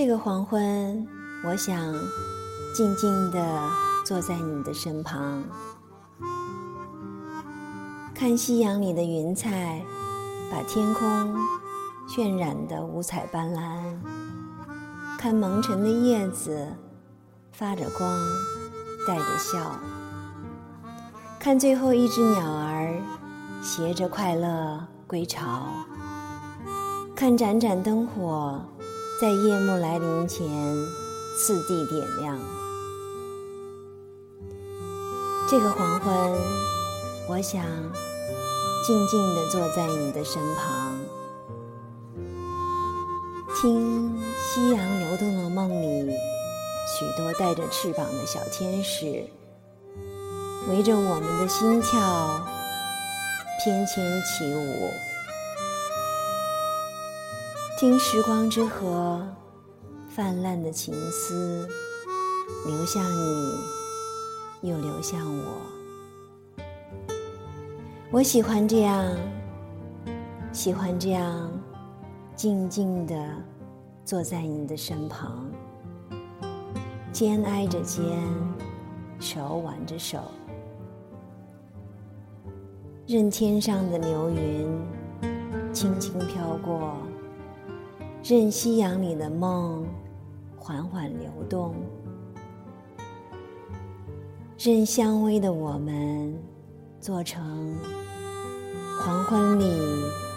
这个黄昏，我想静静地坐在你的身旁，看夕阳里的云彩把天空渲染得五彩斑斓，看蒙尘的叶子发着光，带着笑，看最后一只鸟儿携着快乐归巢，看盏盏灯火。在夜幕来临前，次第点亮。这个黄昏，我想静静地坐在你的身旁，听夕阳流动的梦里，许多带着翅膀的小天使，围着我们的心跳翩跹起舞。听时光之河泛滥的情思，流向你，又流向我。我喜欢这样，喜欢这样静静的坐在你的身旁，肩挨着肩，手挽着手，任天上的流云轻轻飘过。任夕阳里的梦缓缓流动，任相偎的我们做成黄昏里。